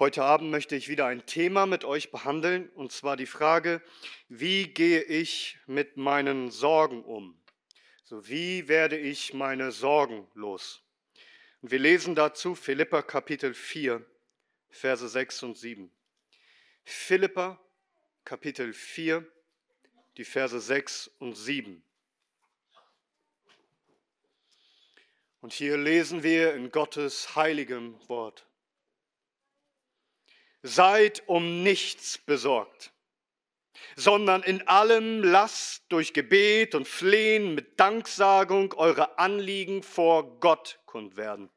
Heute Abend möchte ich wieder ein Thema mit euch behandeln, und zwar die Frage, wie gehe ich mit meinen Sorgen um? So, wie werde ich meine Sorgen los? Und wir lesen dazu Philippa Kapitel 4, Verse 6 und 7. Philippa Kapitel 4, die Verse 6 und 7. Und hier lesen wir in Gottes heiligem Wort. Seid um nichts besorgt, sondern in allem lasst durch Gebet und Flehen mit Danksagung eure Anliegen vor Gott kund werden.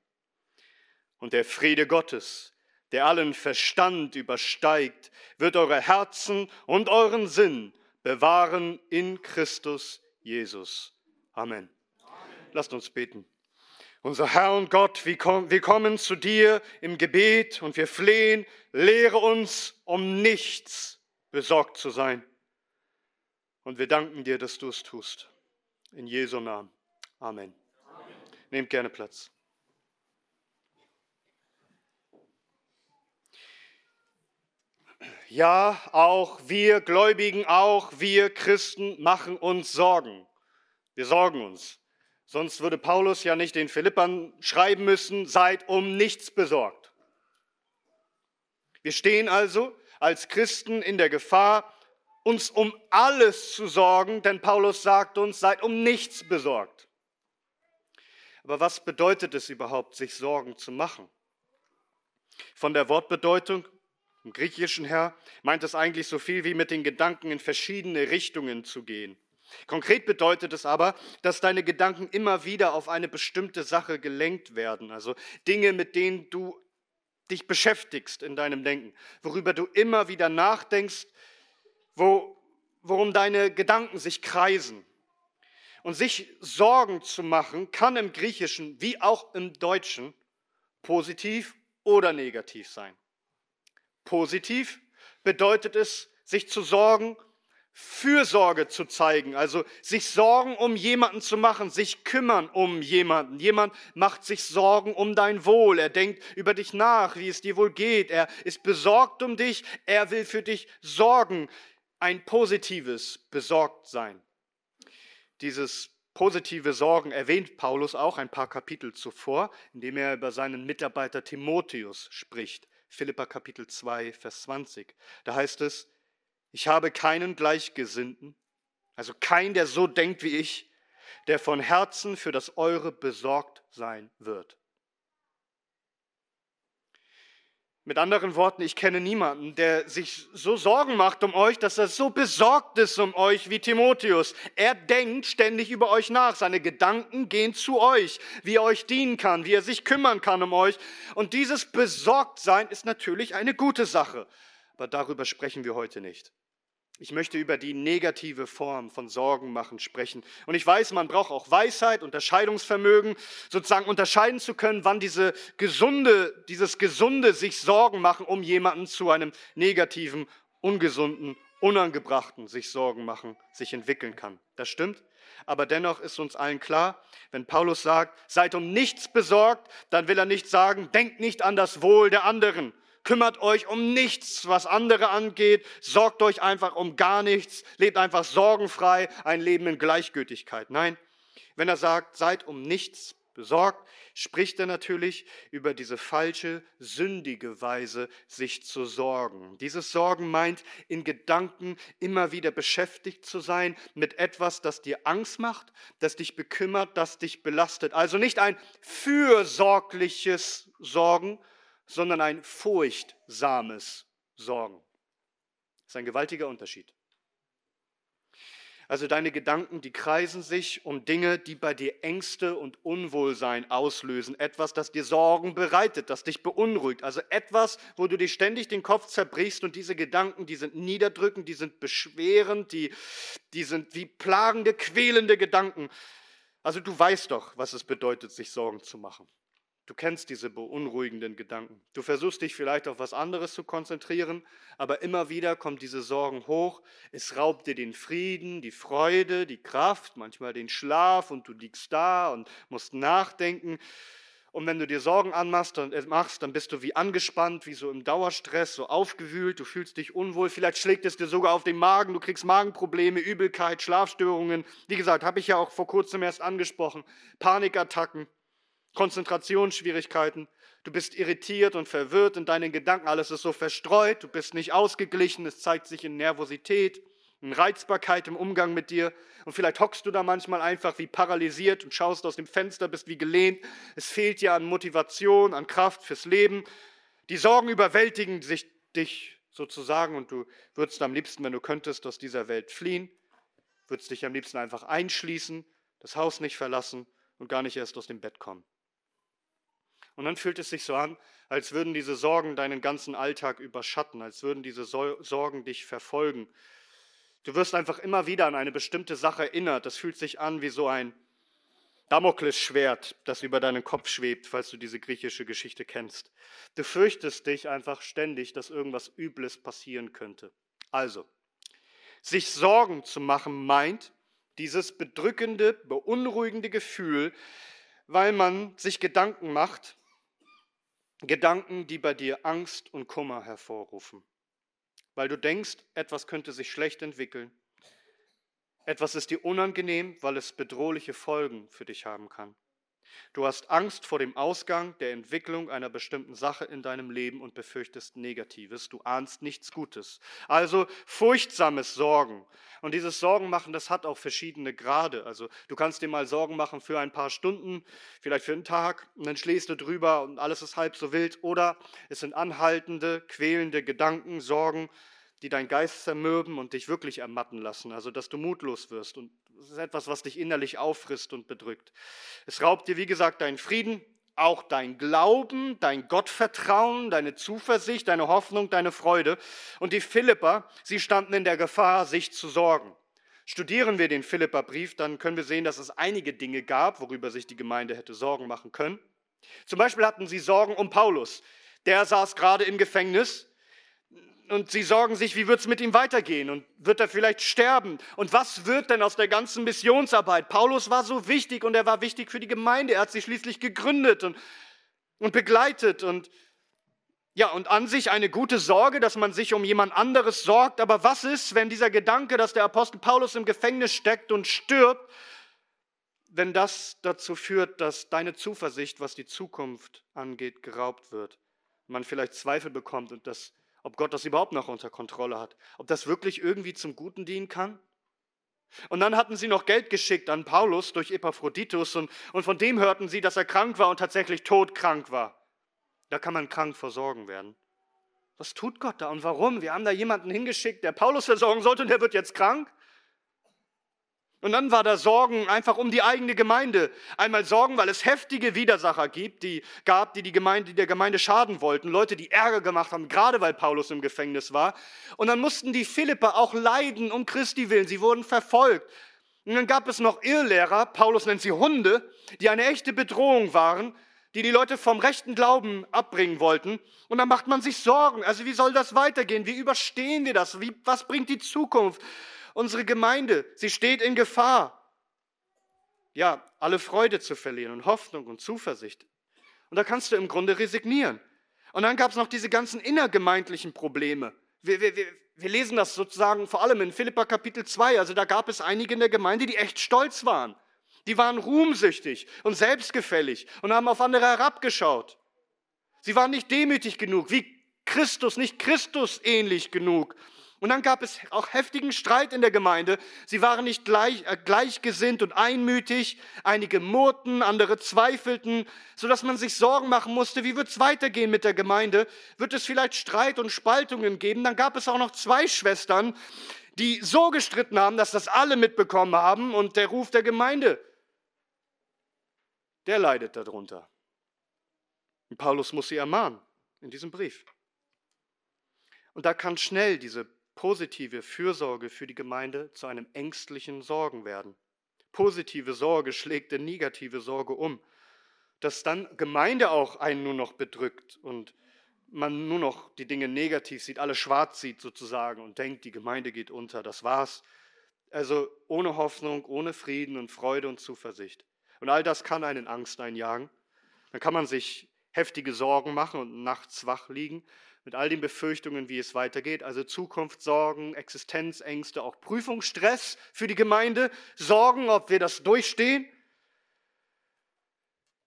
Und der Friede Gottes, der allen Verstand übersteigt, wird eure Herzen und euren Sinn bewahren in Christus Jesus. Amen. Amen. Lasst uns beten. Unser Herr und Gott, wir kommen zu dir im Gebet und wir flehen, lehre uns, um nichts besorgt zu sein. Und wir danken dir, dass du es tust. In Jesu Namen. Amen. Amen. Nehmt gerne Platz. Ja, auch wir Gläubigen, auch wir Christen machen uns Sorgen. Wir sorgen uns. Sonst würde Paulus ja nicht den Philippern schreiben müssen, seid um nichts besorgt. Wir stehen also als Christen in der Gefahr, uns um alles zu sorgen, denn Paulus sagt uns, seid um nichts besorgt. Aber was bedeutet es überhaupt, sich Sorgen zu machen? Von der Wortbedeutung im Griechischen her meint es eigentlich so viel wie mit den Gedanken in verschiedene Richtungen zu gehen. Konkret bedeutet es aber, dass deine Gedanken immer wieder auf eine bestimmte Sache gelenkt werden. Also Dinge, mit denen du dich beschäftigst in deinem Denken, worüber du immer wieder nachdenkst, wo, worum deine Gedanken sich kreisen. Und sich Sorgen zu machen, kann im Griechischen wie auch im Deutschen positiv oder negativ sein. Positiv bedeutet es, sich zu sorgen Fürsorge zu zeigen, also sich Sorgen um jemanden zu machen, sich kümmern um jemanden. Jemand macht sich Sorgen um dein Wohl, er denkt über dich nach, wie es dir wohl geht, er ist besorgt um dich, er will für dich sorgen. Ein positives Besorgtsein. Dieses positive Sorgen erwähnt Paulus auch ein paar Kapitel zuvor, indem er über seinen Mitarbeiter Timotheus spricht. Philippa Kapitel 2, Vers 20. Da heißt es, ich habe keinen Gleichgesinnten, also keinen, der so denkt wie ich, der von Herzen für das Eure besorgt sein wird. Mit anderen Worten, ich kenne niemanden, der sich so Sorgen macht um euch, dass er so besorgt ist um euch wie Timotheus. Er denkt ständig über euch nach. Seine Gedanken gehen zu euch, wie er euch dienen kann, wie er sich kümmern kann um euch. Und dieses Besorgtsein ist natürlich eine gute Sache. Aber darüber sprechen wir heute nicht. Ich möchte über die negative Form von Sorgen machen sprechen. Und ich weiß, man braucht auch Weisheit, Unterscheidungsvermögen, sozusagen unterscheiden zu können, wann diese gesunde, dieses gesunde sich Sorgen machen um jemanden zu einem negativen, ungesunden, unangebrachten sich Sorgen machen sich entwickeln kann. Das stimmt. Aber dennoch ist uns allen klar, wenn Paulus sagt, seid um nichts besorgt, dann will er nicht sagen, denkt nicht an das Wohl der anderen, kümmert euch um nichts, was andere angeht, sorgt euch einfach um gar nichts, lebt einfach sorgenfrei, ein Leben in Gleichgültigkeit. Nein, wenn er sagt, seid um nichts besorgt, spricht er natürlich über diese falsche, sündige Weise, sich zu sorgen. Dieses Sorgen meint, in Gedanken immer wieder beschäftigt zu sein mit etwas, das dir Angst macht, das dich bekümmert, das dich belastet. Also nicht ein fürsorgliches Sorgen, sondern ein furchtsames Sorgen. Das ist ein gewaltiger Unterschied. Also deine Gedanken, die kreisen sich um Dinge, die bei dir Ängste und Unwohlsein auslösen. Etwas, das dir Sorgen bereitet, das dich beunruhigt. Also etwas, wo du dir ständig den Kopf zerbrichst und diese Gedanken, die sind niederdrückend, die sind beschwerend, die, die sind wie plagende, quälende Gedanken. Also du weißt doch, was es bedeutet, sich Sorgen zu machen. Du kennst diese beunruhigenden Gedanken. Du versuchst dich vielleicht auf was anderes zu konzentrieren, aber immer wieder kommt diese Sorgen hoch. Es raubt dir den Frieden, die Freude, die Kraft, manchmal den Schlaf und du liegst da und musst nachdenken. Und wenn du dir Sorgen anmachst, dann, äh, machst, dann bist du wie angespannt, wie so im Dauerstress, so aufgewühlt, du fühlst dich unwohl, vielleicht schlägt es dir sogar auf den Magen, du kriegst Magenprobleme, Übelkeit, Schlafstörungen. Wie gesagt, habe ich ja auch vor kurzem erst angesprochen. Panikattacken, Konzentrationsschwierigkeiten. Du bist irritiert und verwirrt in deinen Gedanken, alles ist so verstreut, du bist nicht ausgeglichen, es zeigt sich in Nervosität, in Reizbarkeit im Umgang mit dir. Und vielleicht hockst du da manchmal einfach wie paralysiert und schaust aus dem Fenster, bist wie gelehnt. Es fehlt dir an Motivation, an Kraft fürs Leben. Die Sorgen überwältigen sich dich sozusagen und du würdest am liebsten, wenn du könntest, aus dieser Welt fliehen, würdest dich am liebsten einfach einschließen, das Haus nicht verlassen und gar nicht erst aus dem Bett kommen. Und dann fühlt es sich so an, als würden diese Sorgen deinen ganzen Alltag überschatten, als würden diese Sorgen dich verfolgen. Du wirst einfach immer wieder an eine bestimmte Sache erinnert. Das fühlt sich an wie so ein Damoklesschwert, das über deinen Kopf schwebt, falls du diese griechische Geschichte kennst. Du fürchtest dich einfach ständig, dass irgendwas Übles passieren könnte. Also, sich Sorgen zu machen meint, dieses bedrückende, beunruhigende Gefühl, weil man sich Gedanken macht, Gedanken, die bei dir Angst und Kummer hervorrufen. Weil du denkst, etwas könnte sich schlecht entwickeln. Etwas ist dir unangenehm, weil es bedrohliche Folgen für dich haben kann. Du hast Angst vor dem Ausgang der Entwicklung einer bestimmten Sache in deinem Leben und befürchtest Negatives. Du ahnst nichts Gutes. Also furchtsames Sorgen. Und dieses Sorgen machen, das hat auch verschiedene Grade. Also du kannst dir mal Sorgen machen für ein paar Stunden, vielleicht für einen Tag, und dann schläfst du drüber und alles ist halb so wild. Oder es sind anhaltende, quälende Gedanken, Sorgen, die deinen Geist zermürben und dich wirklich ermatten lassen, also dass du mutlos wirst. Und es ist etwas, was dich innerlich auffrisst und bedrückt. Es raubt dir, wie gesagt, deinen Frieden, auch dein Glauben, dein Gottvertrauen, deine Zuversicht, deine Hoffnung, deine Freude. Und die Philipper, sie standen in der Gefahr, sich zu sorgen. Studieren wir den Philipperbrief, dann können wir sehen, dass es einige Dinge gab, worüber sich die Gemeinde hätte Sorgen machen können. Zum Beispiel hatten sie Sorgen um Paulus. Der saß gerade im Gefängnis und sie sorgen sich, wie wird es mit ihm weitergehen und wird er vielleicht sterben? Und was wird denn aus der ganzen Missionsarbeit? Paulus war so wichtig und er war wichtig für die Gemeinde. Er hat sie schließlich gegründet und, und begleitet und ja, und an sich eine gute Sorge, dass man sich um jemand anderes sorgt. Aber was ist, wenn dieser Gedanke, dass der Apostel Paulus im Gefängnis steckt und stirbt, wenn das dazu führt, dass deine Zuversicht, was die Zukunft angeht, geraubt wird? Man vielleicht Zweifel bekommt und das ob Gott das überhaupt noch unter Kontrolle hat, ob das wirklich irgendwie zum Guten dienen kann. Und dann hatten sie noch Geld geschickt an Paulus durch Epaphroditus und, und von dem hörten sie, dass er krank war und tatsächlich todkrank war. Da kann man krank versorgen werden. Was tut Gott da und warum? Wir haben da jemanden hingeschickt, der Paulus versorgen sollte und der wird jetzt krank. Und dann war da Sorgen einfach um die eigene Gemeinde. Einmal Sorgen, weil es heftige Widersacher gibt, die gab, die, die, Gemeinde, die der Gemeinde schaden wollten. Leute, die Ärger gemacht haben, gerade weil Paulus im Gefängnis war. Und dann mussten die Philipper auch leiden um Christi willen. Sie wurden verfolgt. Und dann gab es noch Irrlehrer, Paulus nennt sie Hunde, die eine echte Bedrohung waren, die die Leute vom rechten Glauben abbringen wollten. Und dann macht man sich Sorgen. Also wie soll das weitergehen? Wie überstehen wir das? Wie, was bringt die Zukunft? Unsere Gemeinde, sie steht in Gefahr. Ja, alle Freude zu verlieren und Hoffnung und Zuversicht. Und da kannst du im Grunde resignieren. Und dann gab es noch diese ganzen innergemeindlichen Probleme. Wir, wir, wir, wir lesen das sozusagen vor allem in Philippa Kapitel 2. Also da gab es einige in der Gemeinde, die echt stolz waren. Die waren ruhmsüchtig und selbstgefällig und haben auf andere herabgeschaut. Sie waren nicht demütig genug, wie Christus, nicht Christus ähnlich genug, und dann gab es auch heftigen Streit in der Gemeinde. Sie waren nicht gleich, äh, gleichgesinnt und einmütig. Einige murrten, andere zweifelten, sodass man sich Sorgen machen musste, wie wird es weitergehen mit der Gemeinde? Wird es vielleicht Streit und Spaltungen geben? Dann gab es auch noch zwei Schwestern, die so gestritten haben, dass das alle mitbekommen haben und der Ruf der Gemeinde, der leidet darunter. Und Paulus muss sie ermahnen in diesem Brief. Und da kann schnell diese positive Fürsorge für die Gemeinde zu einem ängstlichen Sorgen werden. Positive Sorge schlägt in negative Sorge um, dass dann Gemeinde auch einen nur noch bedrückt und man nur noch die Dinge negativ sieht, alles schwarz sieht sozusagen und denkt, die Gemeinde geht unter, das war's. Also ohne Hoffnung, ohne Frieden und Freude und Zuversicht. Und all das kann einen Angst einjagen. Dann kann man sich heftige Sorgen machen und nachts wach liegen mit all den Befürchtungen, wie es weitergeht. Also Zukunftssorgen, Existenzängste, auch Prüfungsstress für die Gemeinde, Sorgen, ob wir das durchstehen.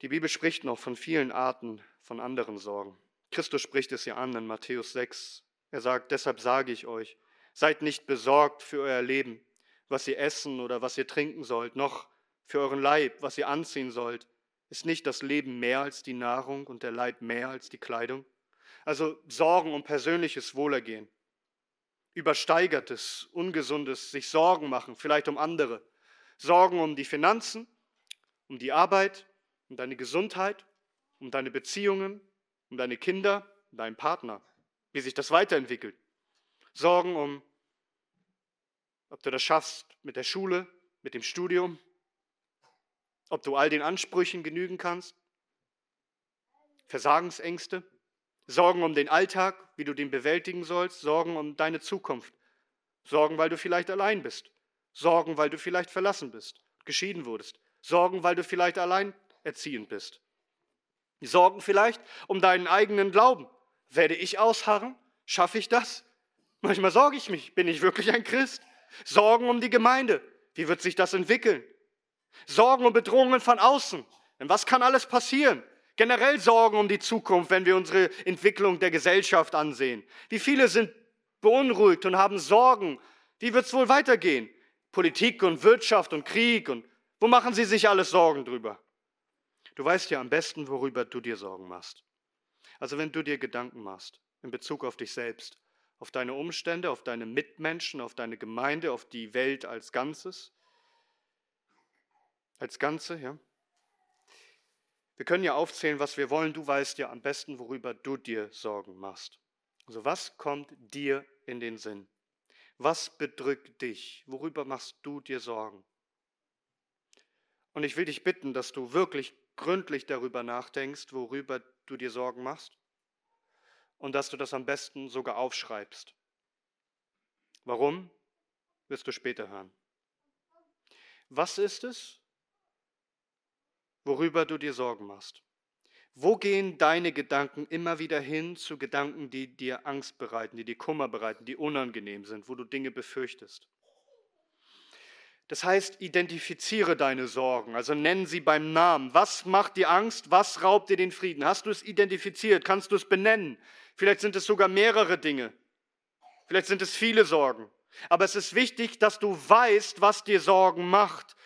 Die Bibel spricht noch von vielen Arten von anderen Sorgen. Christus spricht es ja an in Matthäus 6. Er sagt, deshalb sage ich euch, seid nicht besorgt für euer Leben, was ihr essen oder was ihr trinken sollt, noch für euren Leib, was ihr anziehen sollt. Ist nicht das Leben mehr als die Nahrung und der Leib mehr als die Kleidung? Also Sorgen um persönliches Wohlergehen, übersteigertes, ungesundes, sich Sorgen machen, vielleicht um andere, Sorgen um die Finanzen, um die Arbeit, um deine Gesundheit, um deine Beziehungen, um deine Kinder, um deinen Partner, wie sich das weiterentwickelt. Sorgen um, ob du das schaffst mit der Schule, mit dem Studium, ob du all den Ansprüchen genügen kannst. Versagensängste, Sorgen um den Alltag, wie du den bewältigen sollst, Sorgen um deine Zukunft, Sorgen, weil du vielleicht allein bist, Sorgen, weil du vielleicht verlassen bist, geschieden wurdest, Sorgen, weil du vielleicht allein erziehend bist. Sorgen vielleicht um deinen eigenen Glauben. Werde ich ausharren? Schaffe ich das? Manchmal sorge ich mich, bin ich wirklich ein Christ? Sorgen um die Gemeinde. Wie wird sich das entwickeln? Sorgen und Bedrohungen von außen. Denn was kann alles passieren? Generell Sorgen um die Zukunft, wenn wir unsere Entwicklung der Gesellschaft ansehen. Wie viele sind beunruhigt und haben Sorgen? Wie wird es wohl weitergehen? Politik und Wirtschaft und Krieg und wo machen sie sich alles Sorgen drüber? Du weißt ja am besten, worüber du dir Sorgen machst. Also wenn du dir Gedanken machst in Bezug auf dich selbst, auf deine Umstände, auf deine Mitmenschen, auf deine Gemeinde, auf die Welt als Ganzes, als Ganze, ja. Wir können ja aufzählen, was wir wollen. Du weißt ja am besten, worüber du dir Sorgen machst. Also was kommt dir in den Sinn? Was bedrückt dich? Worüber machst du dir Sorgen? Und ich will dich bitten, dass du wirklich gründlich darüber nachdenkst, worüber du dir Sorgen machst und dass du das am besten sogar aufschreibst. Warum? Wirst du später hören. Was ist es, worüber du dir Sorgen machst? Wo gehen deine Gedanken immer wieder hin zu Gedanken, die dir Angst bereiten, die dir Kummer bereiten, die unangenehm sind, wo du Dinge befürchtest? Das heißt, identifiziere deine Sorgen, also nenn sie beim Namen. Was macht dir Angst? Was raubt dir den Frieden? Hast du es identifiziert? Kannst du es benennen? Vielleicht sind es sogar mehrere Dinge. Vielleicht sind es viele Sorgen. Aber es ist wichtig, dass du weißt, was dir Sorgen macht.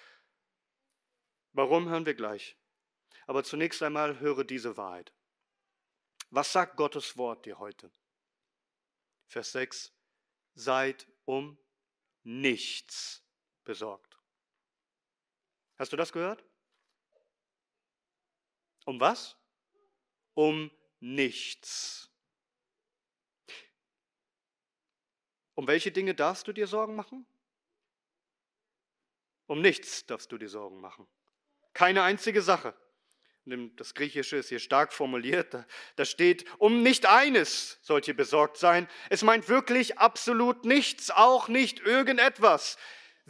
Warum hören wir gleich? Aber zunächst einmal höre diese Wahrheit. Was sagt Gottes Wort dir heute? Vers 6. Seid um nichts besorgt. Hast du das gehört? Um was? Um nichts. Um welche Dinge darfst du dir Sorgen machen? Um nichts darfst du dir Sorgen machen. Keine einzige Sache. Das Griechische ist hier stark formuliert. Da steht, um nicht eines sollt ihr besorgt sein. Es meint wirklich absolut nichts, auch nicht irgendetwas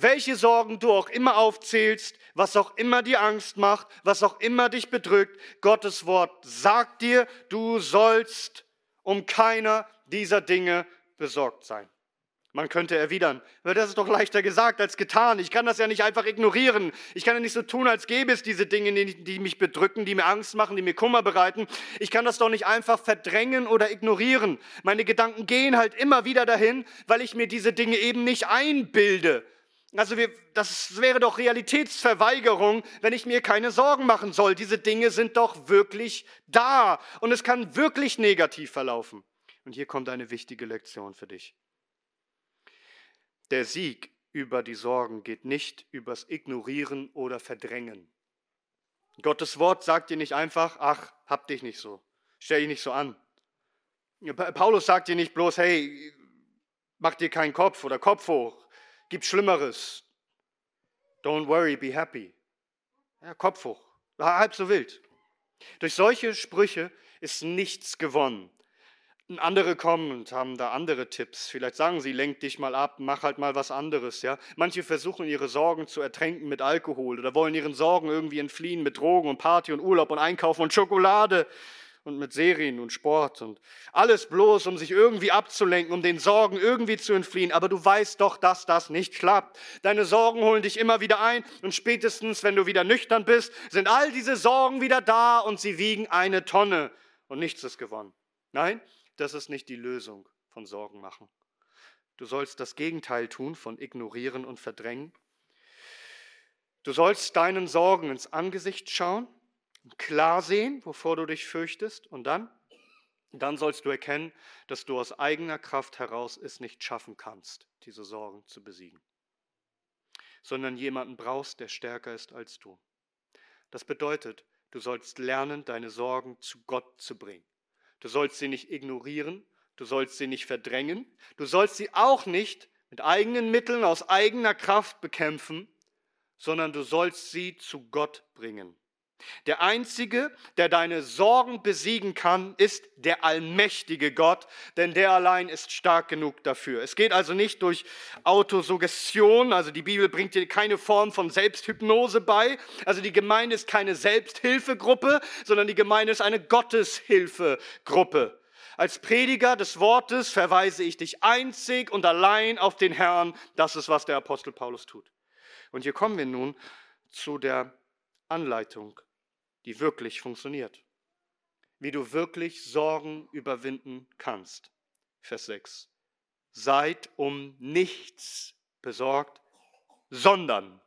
welche Sorgen du auch immer aufzählst, was auch immer dir Angst macht, was auch immer dich bedrückt, Gottes Wort sagt dir, du sollst um keiner dieser Dinge besorgt sein. Man könnte erwidern, das ist doch leichter gesagt als getan. Ich kann das ja nicht einfach ignorieren. Ich kann ja nicht so tun, als gäbe es diese Dinge, die mich bedrücken, die mir Angst machen, die mir Kummer bereiten. Ich kann das doch nicht einfach verdrängen oder ignorieren. Meine Gedanken gehen halt immer wieder dahin, weil ich mir diese Dinge eben nicht einbilde, also wir, das wäre doch Realitätsverweigerung, wenn ich mir keine Sorgen machen soll. Diese Dinge sind doch wirklich da und es kann wirklich negativ verlaufen. Und hier kommt eine wichtige Lektion für dich. Der Sieg über die Sorgen geht nicht übers Ignorieren oder Verdrängen. Gottes Wort sagt dir nicht einfach, ach, hab dich nicht so, stell dich nicht so an. Paulus sagt dir nicht bloß, hey, mach dir keinen Kopf oder Kopf hoch, Gibt Schlimmeres. Don't worry, be happy. Ja, Kopf hoch. Halb so wild. Durch solche Sprüche ist nichts gewonnen. Andere kommen und haben da andere Tipps. Vielleicht sagen sie, lenk dich mal ab, mach halt mal was anderes. Ja? Manche versuchen ihre Sorgen zu ertränken mit Alkohol oder wollen ihren Sorgen irgendwie entfliehen mit Drogen und Party und Urlaub und Einkaufen und Schokolade und mit Serien und Sport und alles bloß, um sich irgendwie abzulenken, um den Sorgen irgendwie zu entfliehen. Aber du weißt doch, dass das nicht klappt. Deine Sorgen holen dich immer wieder ein und spätestens, wenn du wieder nüchtern bist, sind all diese Sorgen wieder da und sie wiegen eine Tonne und nichts ist gewonnen. Nein, das ist nicht die Lösung von Sorgen machen. Du sollst das Gegenteil tun von ignorieren und verdrängen. Du sollst deinen Sorgen ins Angesicht schauen klar sehen, wovor du dich fürchtest und dann, dann sollst du erkennen, dass du aus eigener Kraft heraus es nicht schaffen kannst, diese Sorgen zu besiegen, sondern jemanden brauchst, der stärker ist als du. Das bedeutet, du sollst lernen, deine Sorgen zu Gott zu bringen. Du sollst sie nicht ignorieren, du sollst sie nicht verdrängen, du sollst sie auch nicht mit eigenen Mitteln aus eigener Kraft bekämpfen, sondern du sollst sie zu Gott bringen. Der Einzige, der deine Sorgen besiegen kann, ist der allmächtige Gott, denn der allein ist stark genug dafür. Es geht also nicht durch Autosuggestion, also die Bibel bringt dir keine Form von Selbsthypnose bei. Also die Gemeinde ist keine Selbsthilfegruppe, sondern die Gemeinde ist eine Gotteshilfegruppe. Als Prediger des Wortes verweise ich dich einzig und allein auf den Herrn. Das ist, was der Apostel Paulus tut. Und hier kommen wir nun zu der Anleitung die wirklich funktioniert. Wie du wirklich Sorgen überwinden kannst. Vers 6. Seid um nichts besorgt, sondern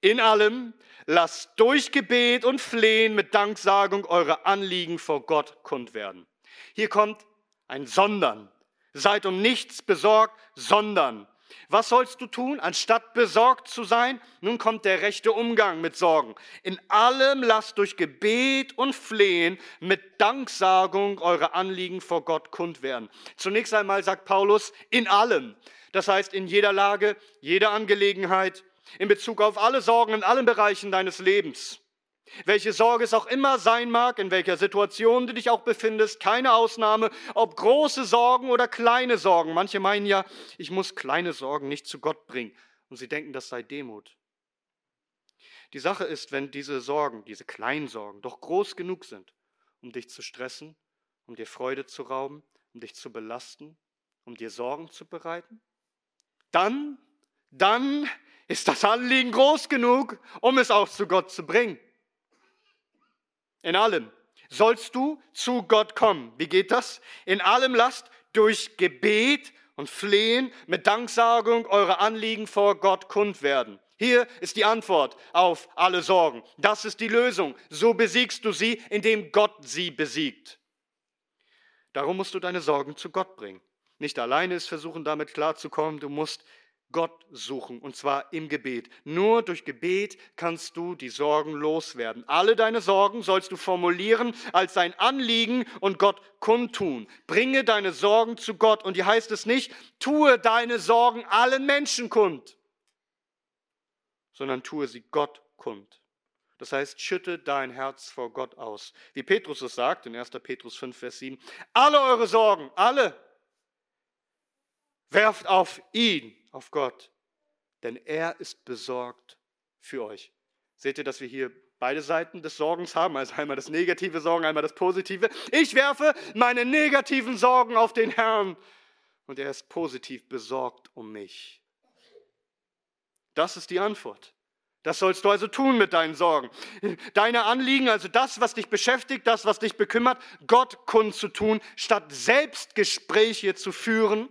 in allem lasst durch Gebet und Flehen mit Danksagung eure Anliegen vor Gott kund werden. Hier kommt ein Sondern. Seid um nichts besorgt, sondern was sollst du tun, anstatt besorgt zu sein? Nun kommt der rechte Umgang mit Sorgen. In allem lasst durch Gebet und Flehen mit Danksagung eure Anliegen vor Gott kund werden. Zunächst einmal sagt Paulus, in allem. Das heißt, in jeder Lage, jeder Angelegenheit, in Bezug auf alle Sorgen in allen Bereichen deines Lebens. Welche Sorge es auch immer sein mag, in welcher Situation du dich auch befindest, keine Ausnahme, ob große Sorgen oder kleine Sorgen. Manche meinen ja, ich muss kleine Sorgen nicht zu Gott bringen. Und sie denken, das sei Demut. Die Sache ist, wenn diese Sorgen, diese kleinen Sorgen, doch groß genug sind, um dich zu stressen, um dir Freude zu rauben, um dich zu belasten, um dir Sorgen zu bereiten, dann, dann ist das Anliegen groß genug, um es auch zu Gott zu bringen. In allem sollst du zu Gott kommen. Wie geht das? In allem lasst durch Gebet und Flehen mit Danksagung eure Anliegen vor Gott kund werden. Hier ist die Antwort auf alle Sorgen. Das ist die Lösung. So besiegst du sie, indem Gott sie besiegt. Darum musst du deine Sorgen zu Gott bringen. Nicht alleine ist versuchen, damit klarzukommen. Du musst Gott suchen, und zwar im Gebet. Nur durch Gebet kannst du die Sorgen loswerden. Alle deine Sorgen sollst du formulieren als dein Anliegen und Gott kundtun. Bringe deine Sorgen zu Gott. Und hier heißt es nicht, tue deine Sorgen allen Menschen kund, sondern tue sie Gott kund. Das heißt, schütte dein Herz vor Gott aus. Wie Petrus es sagt in 1. Petrus 5, Vers 7, alle eure Sorgen, alle, werft auf ihn auf Gott, denn er ist besorgt für euch. Seht ihr, dass wir hier beide Seiten des Sorgens haben, also einmal das negative Sorgen, einmal das positive. Ich werfe meine negativen Sorgen auf den Herrn und er ist positiv besorgt um mich. Das ist die Antwort. Das sollst du also tun mit deinen Sorgen. Deine Anliegen, also das, was dich beschäftigt, das, was dich bekümmert, Gott kundzutun, statt Selbstgespräche zu führen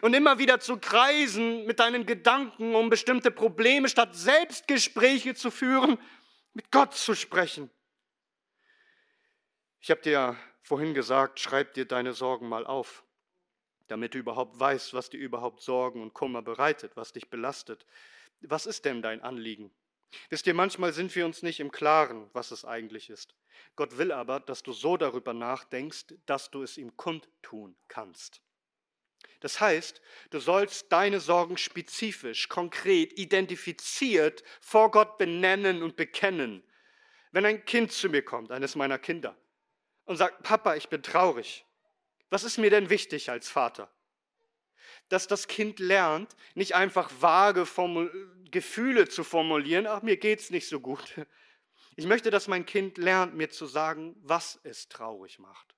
und immer wieder zu kreisen mit deinen Gedanken um bestimmte Probleme, statt Selbstgespräche zu führen, mit Gott zu sprechen. Ich habe dir vorhin gesagt, schreib dir deine Sorgen mal auf, damit du überhaupt weißt, was dir überhaupt Sorgen und Kummer bereitet, was dich belastet. Was ist denn dein Anliegen? Wisst ihr, manchmal sind wir uns nicht im Klaren, was es eigentlich ist. Gott will aber, dass du so darüber nachdenkst, dass du es ihm kundtun kannst. Das heißt, du sollst deine Sorgen spezifisch, konkret, identifiziert vor Gott benennen und bekennen. Wenn ein Kind zu mir kommt, eines meiner Kinder, und sagt, Papa, ich bin traurig. Was ist mir denn wichtig als Vater? Dass das Kind lernt, nicht einfach vage Formul Gefühle zu formulieren, ach, mir geht's nicht so gut. Ich möchte, dass mein Kind lernt, mir zu sagen, was es traurig macht.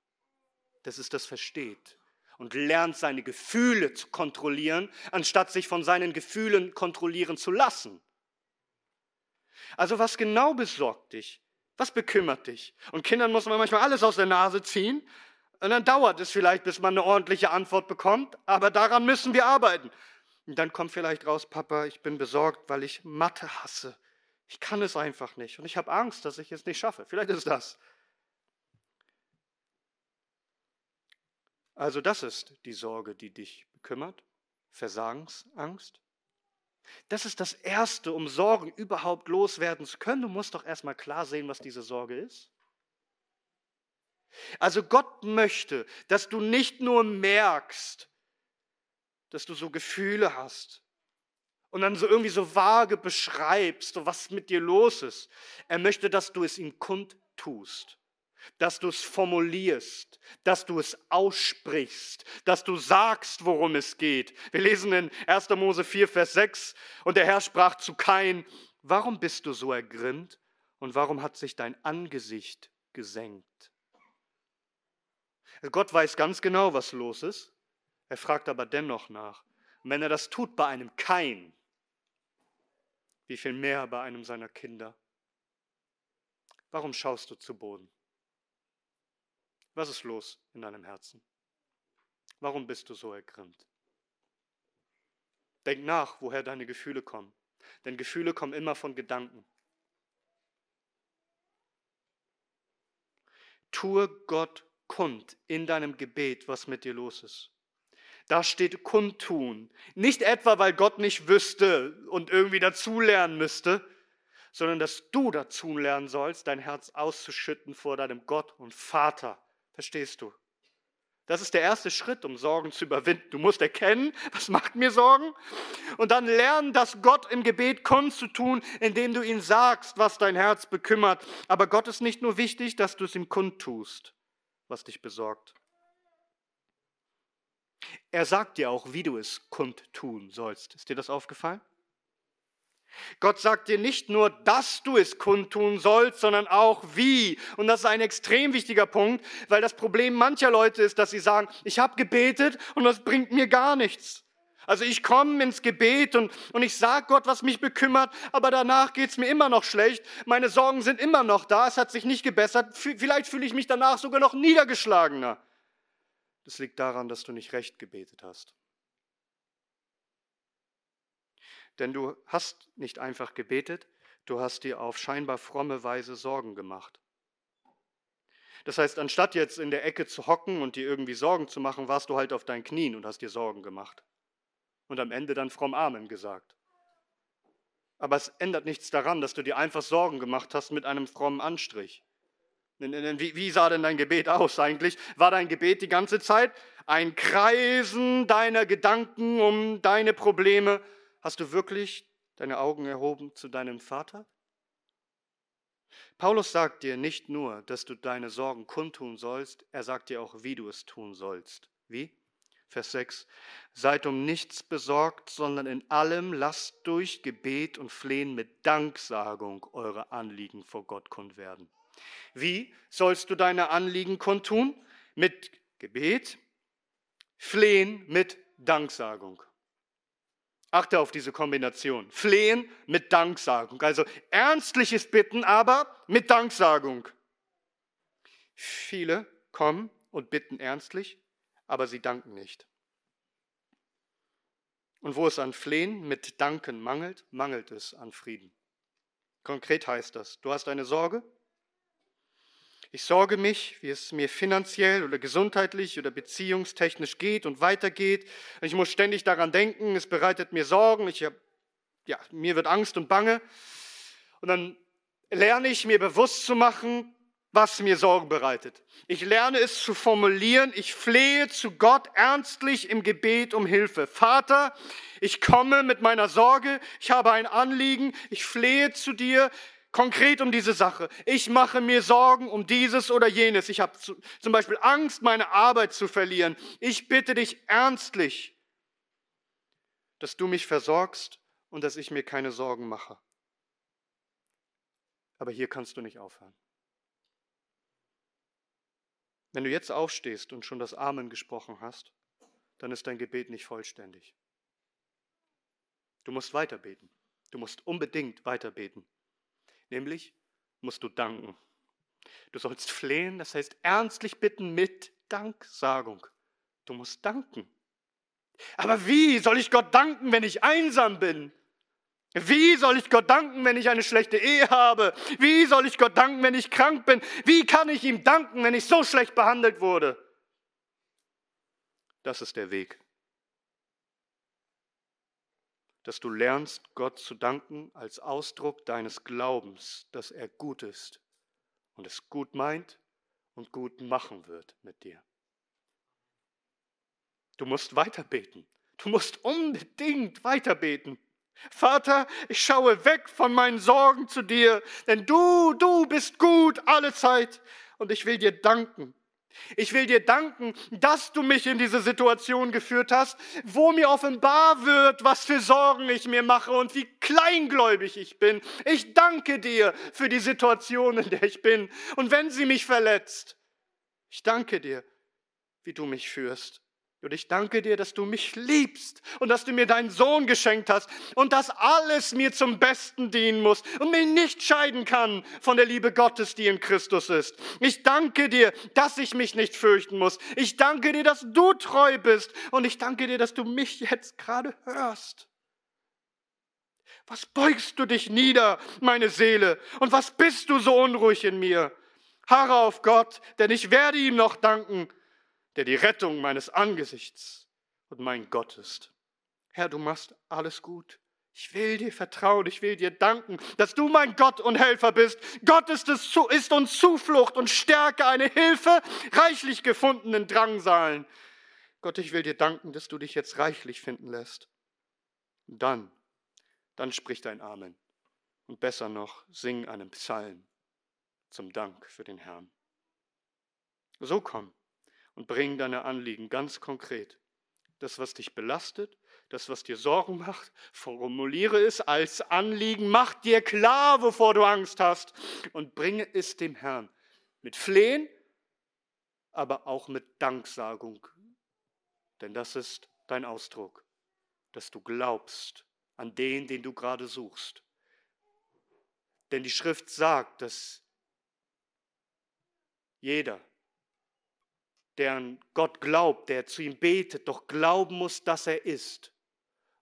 Dass es das versteht und lernt, seine Gefühle zu kontrollieren, anstatt sich von seinen Gefühlen kontrollieren zu lassen. Also was genau besorgt dich? Was bekümmert dich? Und Kindern muss man manchmal alles aus der Nase ziehen. Und dann dauert es vielleicht, bis man eine ordentliche Antwort bekommt. Aber daran müssen wir arbeiten. Und dann kommt vielleicht raus, Papa, ich bin besorgt, weil ich Mathe hasse. Ich kann es einfach nicht. Und ich habe Angst, dass ich es nicht schaffe. Vielleicht ist das. Also das ist die Sorge, die dich bekümmert. Versagensangst. Das ist das Erste, um Sorgen überhaupt loswerden zu können. Du musst doch erstmal klar sehen, was diese Sorge ist. Also Gott möchte, dass du nicht nur merkst, dass du so Gefühle hast und dann so irgendwie so vage beschreibst, was mit dir los ist. Er möchte, dass du es ihm kundtust dass du es formulierst, dass du es aussprichst, dass du sagst, worum es geht. Wir lesen in 1. Mose 4, Vers 6, und der Herr sprach zu Kain, warum bist du so ergrimmt und warum hat sich dein Angesicht gesenkt? Gott weiß ganz genau, was los ist. Er fragt aber dennoch nach. Und wenn er das tut bei einem Kain, wie viel mehr bei einem seiner Kinder? Warum schaust du zu Boden? Was ist los in deinem Herzen? Warum bist du so ergrimmt? Denk nach, woher deine Gefühle kommen. Denn Gefühle kommen immer von Gedanken. Tue Gott kund in deinem Gebet, was mit dir los ist. Da steht kundtun. Nicht etwa, weil Gott nicht wüsste und irgendwie dazulernen müsste, sondern dass du dazulernen sollst, dein Herz auszuschütten vor deinem Gott und Vater. Verstehst du? Das ist der erste Schritt, um Sorgen zu überwinden. Du musst erkennen, was macht mir Sorgen? Und dann lernen, das Gott im Gebet kundzutun, indem du ihm sagst, was dein Herz bekümmert. Aber Gott ist nicht nur wichtig, dass du es ihm kundtust, was dich besorgt. Er sagt dir auch, wie du es kundtun sollst. Ist dir das aufgefallen? Gott sagt dir nicht nur, dass du es kundtun sollst, sondern auch wie. Und das ist ein extrem wichtiger Punkt, weil das Problem mancher Leute ist, dass sie sagen, ich habe gebetet und das bringt mir gar nichts. Also ich komme ins Gebet und, und ich sage Gott, was mich bekümmert, aber danach geht es mir immer noch schlecht. Meine Sorgen sind immer noch da, es hat sich nicht gebessert. Vielleicht fühle ich mich danach sogar noch niedergeschlagener. Das liegt daran, dass du nicht recht gebetet hast. Denn du hast nicht einfach gebetet, du hast dir auf scheinbar fromme Weise Sorgen gemacht. Das heißt, anstatt jetzt in der Ecke zu hocken und dir irgendwie Sorgen zu machen, warst du halt auf deinen Knien und hast dir Sorgen gemacht. Und am Ende dann fromm Amen gesagt. Aber es ändert nichts daran, dass du dir einfach Sorgen gemacht hast mit einem frommen Anstrich. Wie, sah denn dein Gebet aus eigentlich? War dein Gebet die ganze Zeit ein Kreisen deiner Gedanken um deine Probleme Hast du wirklich deine Augen erhoben zu deinem Vater? Paulus sagt dir nicht nur, dass du deine Sorgen kundtun sollst, er sagt dir auch, wie du es tun sollst. Wie? Vers 6. Seid um nichts besorgt, sondern in allem lasst durch Gebet und Flehen mit Danksagung eure Anliegen vor Gott kund werden. Wie sollst du deine Anliegen kundtun? Mit Gebet, Flehen mit Danksagung. Achte auf diese Kombination. Flehen mit Danksagung. Also ernstliches Bitten, aber mit Danksagung. Viele kommen und bitten ernstlich, aber sie danken nicht. Und wo es an Flehen mit Danken mangelt, mangelt es an Frieden. Konkret heißt das, du hast eine Sorge, ich sorge mich, wie es mir finanziell oder gesundheitlich oder beziehungstechnisch geht und weitergeht. Ich muss ständig daran denken, es bereitet mir Sorgen, ich hab, ja, mir wird Angst und Bange. Und dann lerne ich mir bewusst zu machen, was mir Sorgen bereitet. Ich lerne es zu formulieren. Ich flehe zu Gott ernstlich im Gebet um Hilfe. Vater, ich komme mit meiner Sorge. Ich habe ein Anliegen. Ich flehe zu dir. Konkret um diese Sache. Ich mache mir Sorgen um dieses oder jenes. Ich habe zum Beispiel Angst, meine Arbeit zu verlieren. Ich bitte dich ernstlich, dass du mich versorgst und dass ich mir keine Sorgen mache. Aber hier kannst du nicht aufhören. Wenn du jetzt aufstehst und schon das Amen gesprochen hast, dann ist dein Gebet nicht vollständig. Du musst weiterbeten. Du musst unbedingt weiterbeten. Nämlich musst du danken. Du sollst flehen, das heißt ernstlich bitten mit Danksagung. Du musst danken. Aber wie soll ich Gott danken, wenn ich einsam bin? Wie soll ich Gott danken, wenn ich eine schlechte Ehe habe? Wie soll ich Gott danken, wenn ich krank bin? Wie kann ich ihm danken, wenn ich so schlecht behandelt wurde? Das ist der Weg dass du lernst, Gott zu danken als Ausdruck deines Glaubens, dass er gut ist und es gut meint und gut machen wird mit dir. Du musst weiterbeten. Du musst unbedingt weiterbeten. Vater, ich schaue weg von meinen Sorgen zu dir, denn du, du bist gut alle Zeit und ich will dir danken ich will dir danken, dass du mich in diese Situation geführt hast, wo mir offenbar wird, was für Sorgen ich mir mache und wie kleingläubig ich bin. Ich danke dir für die Situation, in der ich bin. Und wenn sie mich verletzt, ich danke dir, wie du mich führst. Und ich danke dir, dass du mich liebst und dass du mir deinen Sohn geschenkt hast und dass alles mir zum Besten dienen muss und mich nicht scheiden kann von der Liebe Gottes, die in Christus ist. Ich danke dir, dass ich mich nicht fürchten muss. Ich danke dir, dass du treu bist und ich danke dir, dass du mich jetzt gerade hörst. Was beugst du dich nieder, meine Seele, und was bist du so unruhig in mir? Harre auf Gott, denn ich werde ihm noch danken der die Rettung meines Angesichts und mein Gott ist. Herr, du machst alles gut. Ich will dir vertrauen, ich will dir danken, dass du mein Gott und Helfer bist. Gott ist, es, ist uns Zuflucht und Stärke, eine Hilfe, reichlich gefundenen Drangsalen. Gott, ich will dir danken, dass du dich jetzt reichlich finden lässt. dann, dann sprich dein Amen. Und besser noch, sing einen Psalm zum Dank für den Herrn. So komm und bring deine Anliegen ganz konkret. Das, was dich belastet, das, was dir Sorgen macht, formuliere es als Anliegen, mach dir klar, wovor du Angst hast und bringe es dem Herrn. Mit Flehen, aber auch mit Danksagung. Denn das ist dein Ausdruck, dass du glaubst an den, den du gerade suchst. Denn die Schrift sagt, dass jeder, der an Gott glaubt, der zu ihm betet, doch glauben muss, dass er ist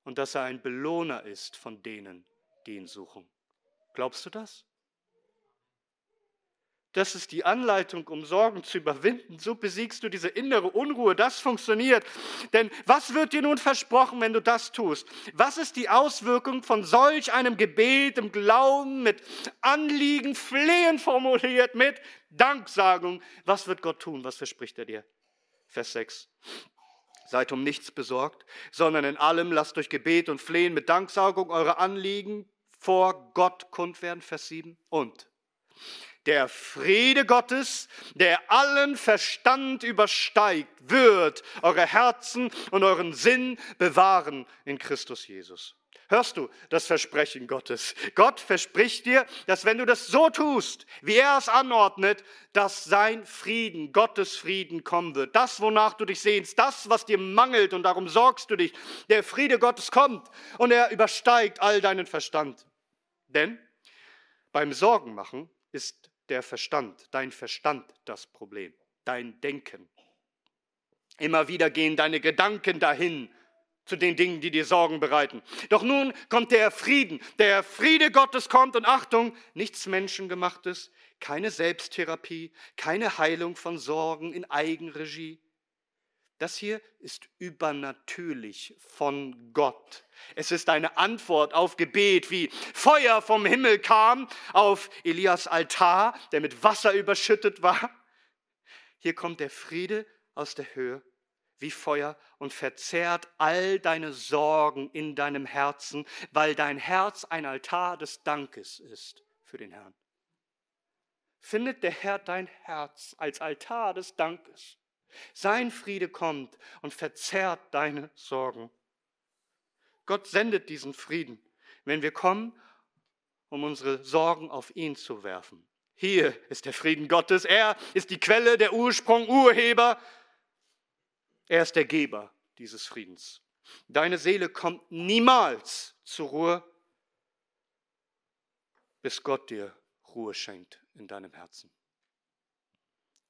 und dass er ein Belohner ist von denen, die ihn suchen. Glaubst du das? Das ist die Anleitung, um Sorgen zu überwinden. So besiegst du diese innere Unruhe. Das funktioniert. Denn was wird dir nun versprochen, wenn du das tust? Was ist die Auswirkung von solch einem Gebet im Glauben mit Anliegen, Flehen formuliert, mit Danksagung? Was wird Gott tun? Was verspricht er dir? Vers 6. Seid um nichts besorgt, sondern in allem lasst durch Gebet und Flehen mit Danksagung eure Anliegen vor Gott kund werden. Vers 7. Und der Friede Gottes, der allen Verstand übersteigt, wird eure Herzen und euren Sinn bewahren in Christus Jesus. Hörst du das Versprechen Gottes? Gott verspricht dir, dass wenn du das so tust, wie er es anordnet, dass sein Frieden, Gottes Frieden kommen wird. Das, wonach du dich sehnst, das, was dir mangelt und darum sorgst du dich. Der Friede Gottes kommt und er übersteigt all deinen Verstand. Denn beim Sorgenmachen ist der Verstand, dein Verstand das Problem, dein Denken. Immer wieder gehen deine Gedanken dahin zu den Dingen, die dir Sorgen bereiten. Doch nun kommt der Frieden. Der Friede Gottes kommt und Achtung, nichts Menschengemachtes, keine Selbsttherapie, keine Heilung von Sorgen in Eigenregie. Das hier ist übernatürlich von Gott. Es ist eine Antwort auf Gebet, wie Feuer vom Himmel kam auf Elias Altar, der mit Wasser überschüttet war. Hier kommt der Friede aus der Höhe wie Feuer und verzehrt all deine Sorgen in deinem Herzen, weil dein Herz ein Altar des Dankes ist für den Herrn. Findet der Herr dein Herz als Altar des Dankes. Sein Friede kommt und verzerrt deine Sorgen. Gott sendet diesen Frieden, wenn wir kommen, um unsere Sorgen auf ihn zu werfen. Hier ist der Frieden Gottes. Er ist die Quelle, der Ursprung, Urheber. Er ist der Geber dieses Friedens. Deine Seele kommt niemals zur Ruhe, bis Gott dir Ruhe schenkt in deinem Herzen.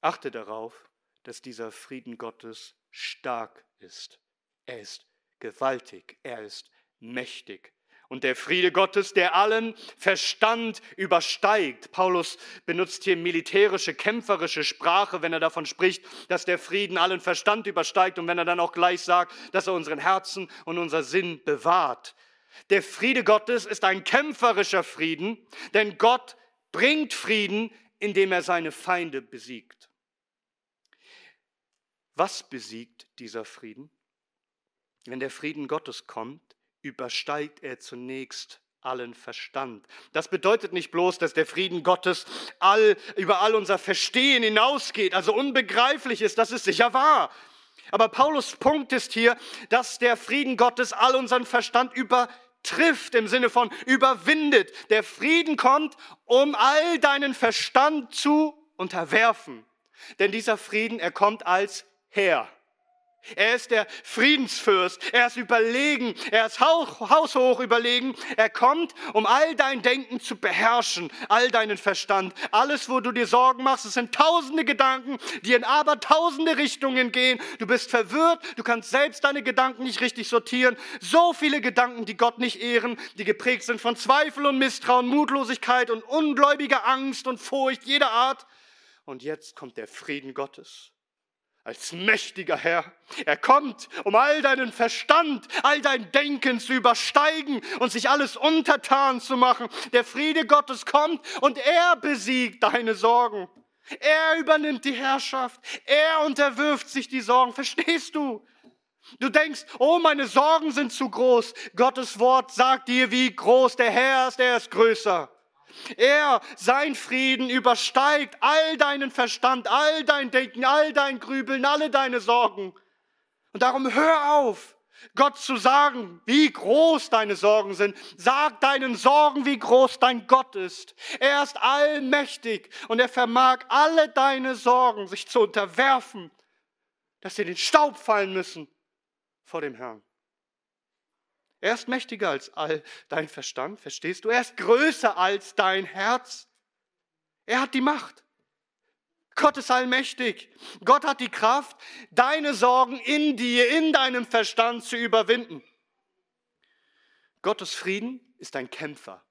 Achte darauf, dass dieser Frieden Gottes stark ist. Er ist gewaltig, er ist mächtig. Und der Friede Gottes, der allen Verstand übersteigt. Paulus benutzt hier militärische, kämpferische Sprache, wenn er davon spricht, dass der Frieden allen Verstand übersteigt und wenn er dann auch gleich sagt, dass er unseren Herzen und unser Sinn bewahrt. Der Friede Gottes ist ein kämpferischer Frieden, denn Gott bringt Frieden, indem er seine Feinde besiegt. Was besiegt dieser Frieden? Wenn der Frieden Gottes kommt, übersteigt er zunächst allen Verstand. Das bedeutet nicht bloß, dass der Frieden Gottes all, über all unser Verstehen hinausgeht, also unbegreiflich ist, das ist sicher wahr. Aber Paulus Punkt ist hier, dass der Frieden Gottes all unseren Verstand übertrifft, im Sinne von überwindet. Der Frieden kommt, um all deinen Verstand zu unterwerfen. Denn dieser Frieden, er kommt als Herr. Er ist der Friedensfürst. Er ist überlegen. Er ist haushoch überlegen. Er kommt, um all dein Denken zu beherrschen, all deinen Verstand. Alles, wo du dir Sorgen machst, es sind tausende Gedanken, die in aber tausende Richtungen gehen. Du bist verwirrt. Du kannst selbst deine Gedanken nicht richtig sortieren. So viele Gedanken, die Gott nicht ehren, die geprägt sind von Zweifel und Misstrauen, Mutlosigkeit und ungläubiger Angst und Furcht jeder Art. Und jetzt kommt der Frieden Gottes als mächtiger Herr. Er kommt, um all deinen Verstand, all dein Denken zu übersteigen und sich alles untertan zu machen. Der Friede Gottes kommt und er besiegt deine Sorgen. Er übernimmt die Herrschaft. Er unterwirft sich die Sorgen. Verstehst du? Du denkst, oh, meine Sorgen sind zu groß. Gottes Wort sagt dir, wie groß der Herr ist. Er ist größer. Er, sein Frieden übersteigt all deinen Verstand, all dein Denken, all dein Grübeln, alle deine Sorgen. Und darum hör auf, Gott zu sagen, wie groß deine Sorgen sind. Sag deinen Sorgen, wie groß dein Gott ist. Er ist allmächtig und er vermag alle deine Sorgen sich zu unterwerfen, dass sie in den Staub fallen müssen vor dem Herrn. Er ist mächtiger als all dein Verstand, verstehst du? Er ist größer als dein Herz. Er hat die Macht. Gott ist allmächtig. Gott hat die Kraft, deine Sorgen in dir, in deinem Verstand zu überwinden. Gottes Frieden ist ein Kämpfer.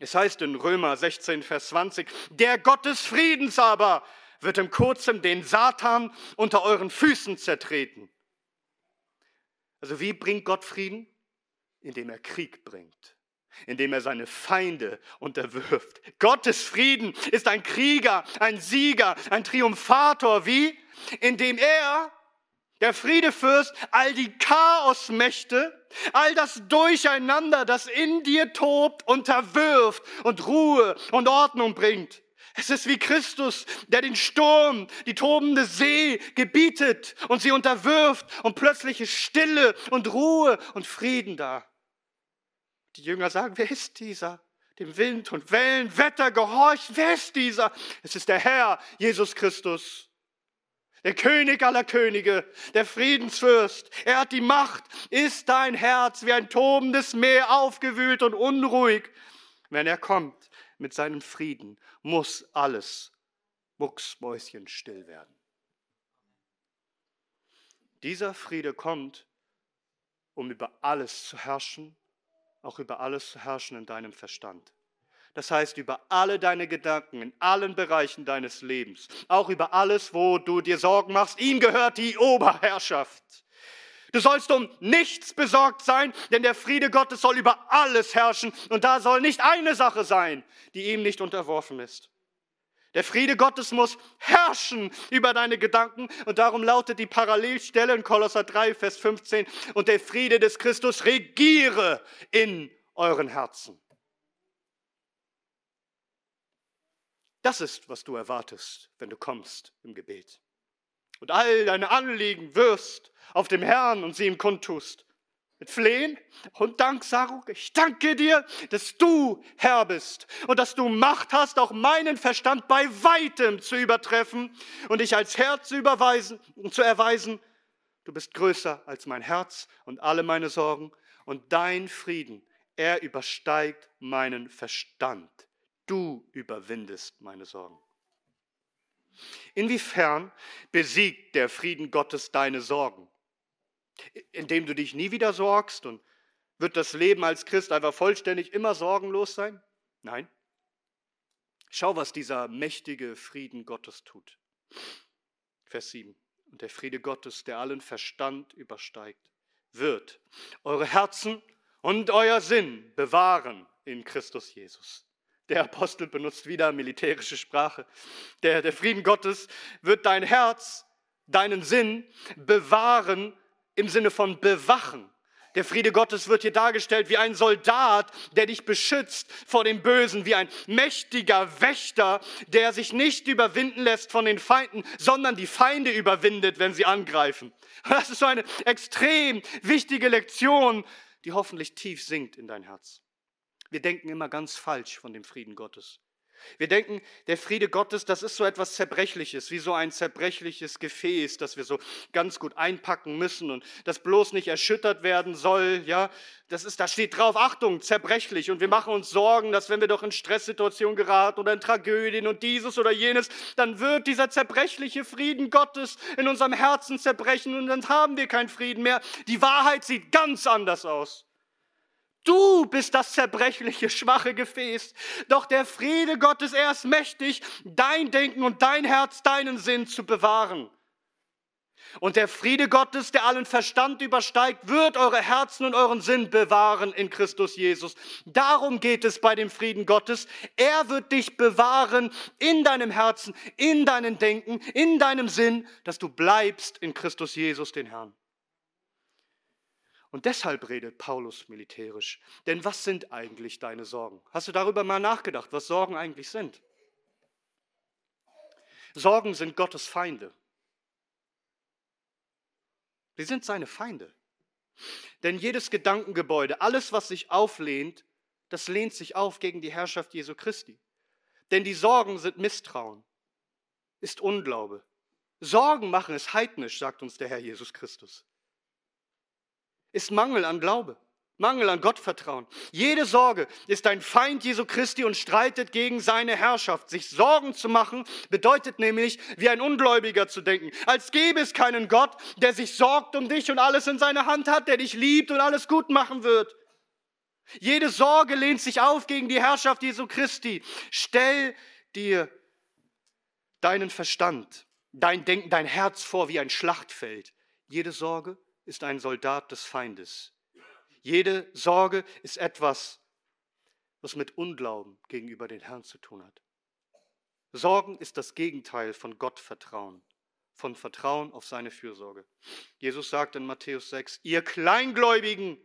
Es heißt in Römer 16, Vers 20, der Gott des Friedens aber wird im Kurzem den Satan unter euren Füßen zertreten. Also wie bringt Gott Frieden? Indem er Krieg bringt, indem er seine Feinde unterwirft. Gottes Frieden ist ein Krieger, ein Sieger, ein Triumphator. Wie? Indem er, der Friedefürst, all die Chaosmächte, all das Durcheinander, das in dir tobt, unterwirft und Ruhe und Ordnung bringt. Es ist wie Christus, der den Sturm, die tobende See gebietet und sie unterwirft und plötzlich ist Stille und Ruhe und Frieden da. Die Jünger sagen, wer ist dieser? Dem Wind und Wellen, Wetter gehorcht. Wer ist dieser? Es ist der Herr, Jesus Christus. Der König aller Könige, der Friedensfürst. Er hat die Macht. Ist dein Herz wie ein tobendes Meer aufgewühlt und unruhig? Wenn er kommt, mit seinem Frieden muss alles mucksmäuschenstill werden. Dieser Friede kommt, um über alles zu herrschen, auch über alles zu herrschen in deinem Verstand. Das heißt, über alle deine Gedanken, in allen Bereichen deines Lebens, auch über alles, wo du dir Sorgen machst. Ihm gehört die Oberherrschaft. Du sollst um nichts besorgt sein, denn der Friede Gottes soll über alles herrschen und da soll nicht eine Sache sein, die ihm nicht unterworfen ist. Der Friede Gottes muss herrschen über deine Gedanken und darum lautet die Parallelstelle in Kolosser 3, Vers 15 und der Friede des Christus regiere in euren Herzen. Das ist, was du erwartest, wenn du kommst im Gebet. Und all deine Anliegen wirst auf dem Herrn und sie ihm kundtust. Mit Flehen und Danksagung. Ich danke dir, dass du Herr bist und dass du Macht hast, auch meinen Verstand bei weitem zu übertreffen und dich als Herr zu, überweisen, zu erweisen. Du bist größer als mein Herz und alle meine Sorgen und dein Frieden, er übersteigt meinen Verstand. Du überwindest meine Sorgen. Inwiefern besiegt der Frieden Gottes deine Sorgen? Indem du dich nie wieder sorgst und wird das Leben als Christ einfach vollständig immer sorgenlos sein? Nein. Schau, was dieser mächtige Frieden Gottes tut. Vers 7. Und der Friede Gottes, der allen Verstand übersteigt, wird eure Herzen und euer Sinn bewahren in Christus Jesus. Der Apostel benutzt wieder militärische Sprache. Der, der Frieden Gottes wird dein Herz, deinen Sinn bewahren im Sinne von bewachen. Der Friede Gottes wird hier dargestellt wie ein Soldat, der dich beschützt vor dem Bösen, wie ein mächtiger Wächter, der sich nicht überwinden lässt von den Feinden, sondern die Feinde überwindet, wenn sie angreifen. Das ist so eine extrem wichtige Lektion, die hoffentlich tief sinkt in dein Herz. Wir denken immer ganz falsch von dem Frieden Gottes. Wir denken, der Friede Gottes, das ist so etwas Zerbrechliches, wie so ein zerbrechliches Gefäß, das wir so ganz gut einpacken müssen und das bloß nicht erschüttert werden soll. Ja, das ist, da steht drauf, Achtung, zerbrechlich. Und wir machen uns Sorgen, dass wenn wir doch in Stresssituationen geraten oder in Tragödien und dieses oder jenes, dann wird dieser zerbrechliche Frieden Gottes in unserem Herzen zerbrechen und dann haben wir keinen Frieden mehr. Die Wahrheit sieht ganz anders aus. Du bist das zerbrechliche, schwache Gefäß. Doch der Friede Gottes, er ist mächtig, dein Denken und dein Herz, deinen Sinn zu bewahren. Und der Friede Gottes, der allen Verstand übersteigt, wird eure Herzen und euren Sinn bewahren in Christus Jesus. Darum geht es bei dem Frieden Gottes. Er wird dich bewahren in deinem Herzen, in deinem Denken, in deinem Sinn, dass du bleibst in Christus Jesus, den Herrn. Und deshalb redet Paulus militärisch. Denn was sind eigentlich deine Sorgen? Hast du darüber mal nachgedacht, was Sorgen eigentlich sind? Sorgen sind Gottes Feinde. Sie sind seine Feinde. Denn jedes Gedankengebäude, alles, was sich auflehnt, das lehnt sich auf gegen die Herrschaft Jesu Christi. Denn die Sorgen sind Misstrauen, ist Unglaube. Sorgen machen es heidnisch, sagt uns der Herr Jesus Christus ist Mangel an Glaube, Mangel an Gottvertrauen. Jede Sorge ist ein Feind Jesu Christi und streitet gegen seine Herrschaft. Sich Sorgen zu machen bedeutet nämlich, wie ein Ungläubiger zu denken, als gäbe es keinen Gott, der sich sorgt um dich und alles in seiner Hand hat, der dich liebt und alles gut machen wird. Jede Sorge lehnt sich auf gegen die Herrschaft Jesu Christi. Stell dir deinen Verstand, dein Denken, dein Herz vor wie ein Schlachtfeld. Jede Sorge ist ein Soldat des Feindes. Jede Sorge ist etwas, was mit Unglauben gegenüber den Herrn zu tun hat. Sorgen ist das Gegenteil von Gottvertrauen, von Vertrauen auf seine Fürsorge. Jesus sagt in Matthäus 6, ihr Kleingläubigen,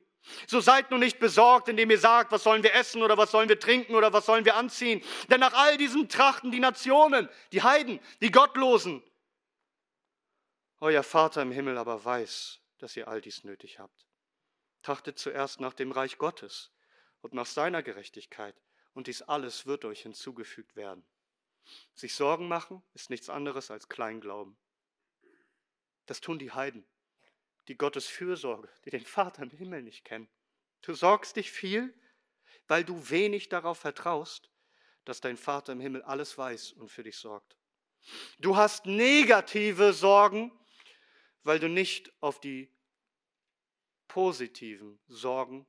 so seid nun nicht besorgt, indem ihr sagt, was sollen wir essen oder was sollen wir trinken oder was sollen wir anziehen. Denn nach all diesen trachten die Nationen, die Heiden, die Gottlosen. Euer Vater im Himmel aber weiß, dass ihr all dies nötig habt. Trachtet zuerst nach dem Reich Gottes und nach seiner Gerechtigkeit, und dies alles wird euch hinzugefügt werden. Sich Sorgen machen ist nichts anderes als Kleinglauben. Das tun die Heiden, die Gottes Fürsorge, die den Vater im Himmel nicht kennen. Du sorgst dich viel, weil du wenig darauf vertraust, dass dein Vater im Himmel alles weiß und für dich sorgt. Du hast negative Sorgen, weil du nicht auf die positiven Sorgen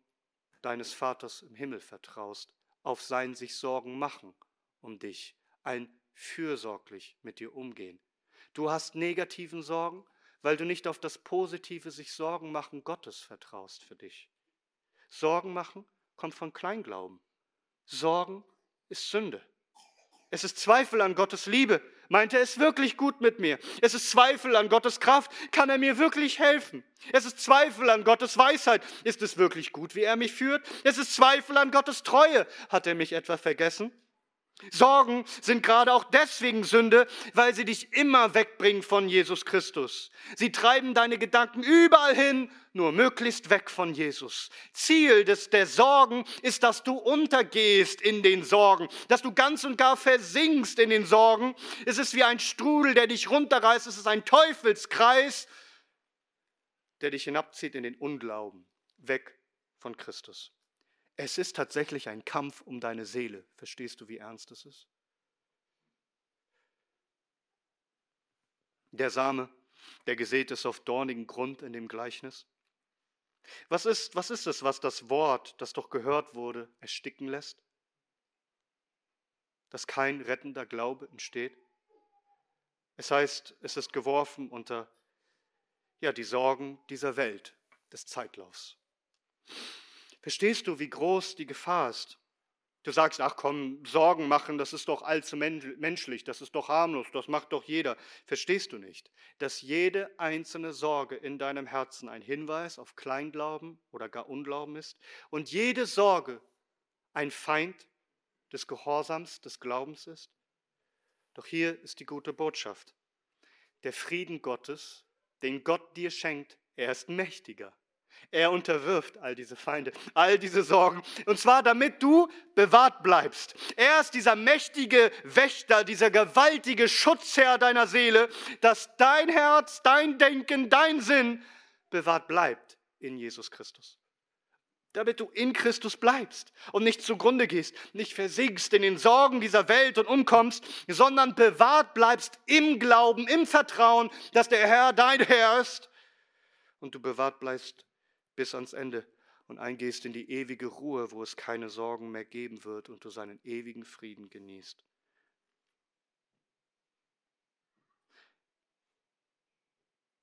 deines Vaters im Himmel vertraust, auf sein sich Sorgen machen um dich, ein fürsorglich mit dir umgehen. Du hast negativen Sorgen, weil du nicht auf das positive sich Sorgen machen Gottes vertraust für dich. Sorgen machen kommt von Kleinglauben. Sorgen ist Sünde. Es ist Zweifel an Gottes Liebe. Meint er es wirklich gut mit mir? Es ist Zweifel an Gottes Kraft. Kann er mir wirklich helfen? Es ist Zweifel an Gottes Weisheit. Ist es wirklich gut, wie er mich führt? Es ist Zweifel an Gottes Treue. Hat er mich etwa vergessen? Sorgen sind gerade auch deswegen Sünde, weil sie dich immer wegbringen von Jesus Christus. Sie treiben deine Gedanken überall hin, nur möglichst weg von Jesus. Ziel des, der Sorgen ist, dass du untergehst in den Sorgen, dass du ganz und gar versinkst in den Sorgen. Es ist wie ein Strudel, der dich runterreißt. Es ist ein Teufelskreis, der dich hinabzieht in den Unglauben, weg von Christus. Es ist tatsächlich ein Kampf um deine Seele. Verstehst du, wie ernst es ist? Der Same, der gesät ist auf dornigen Grund in dem Gleichnis. Was ist, was ist es, was das Wort, das doch gehört wurde, ersticken lässt? Dass kein rettender Glaube entsteht? Es heißt, es ist geworfen unter ja, die Sorgen dieser Welt, des Zeitlaufs. Verstehst du, wie groß die Gefahr ist? Du sagst, ach komm, Sorgen machen, das ist doch allzu menschlich, das ist doch harmlos, das macht doch jeder. Verstehst du nicht, dass jede einzelne Sorge in deinem Herzen ein Hinweis auf Kleinglauben oder gar Unglauben ist und jede Sorge ein Feind des Gehorsams, des Glaubens ist? Doch hier ist die gute Botschaft. Der Frieden Gottes, den Gott dir schenkt, er ist mächtiger er unterwirft all diese Feinde, all diese Sorgen. Und zwar damit du bewahrt bleibst. Er ist dieser mächtige Wächter, dieser gewaltige Schutzherr deiner Seele, dass dein Herz, dein Denken, dein Sinn bewahrt bleibt in Jesus Christus. Damit du in Christus bleibst und nicht zugrunde gehst, nicht versinkst in den Sorgen dieser Welt und umkommst, sondern bewahrt bleibst im Glauben, im Vertrauen, dass der Herr dein Herr ist und du bewahrt bleibst bis ans Ende und eingehst in die ewige Ruhe, wo es keine Sorgen mehr geben wird und du seinen ewigen Frieden genießt.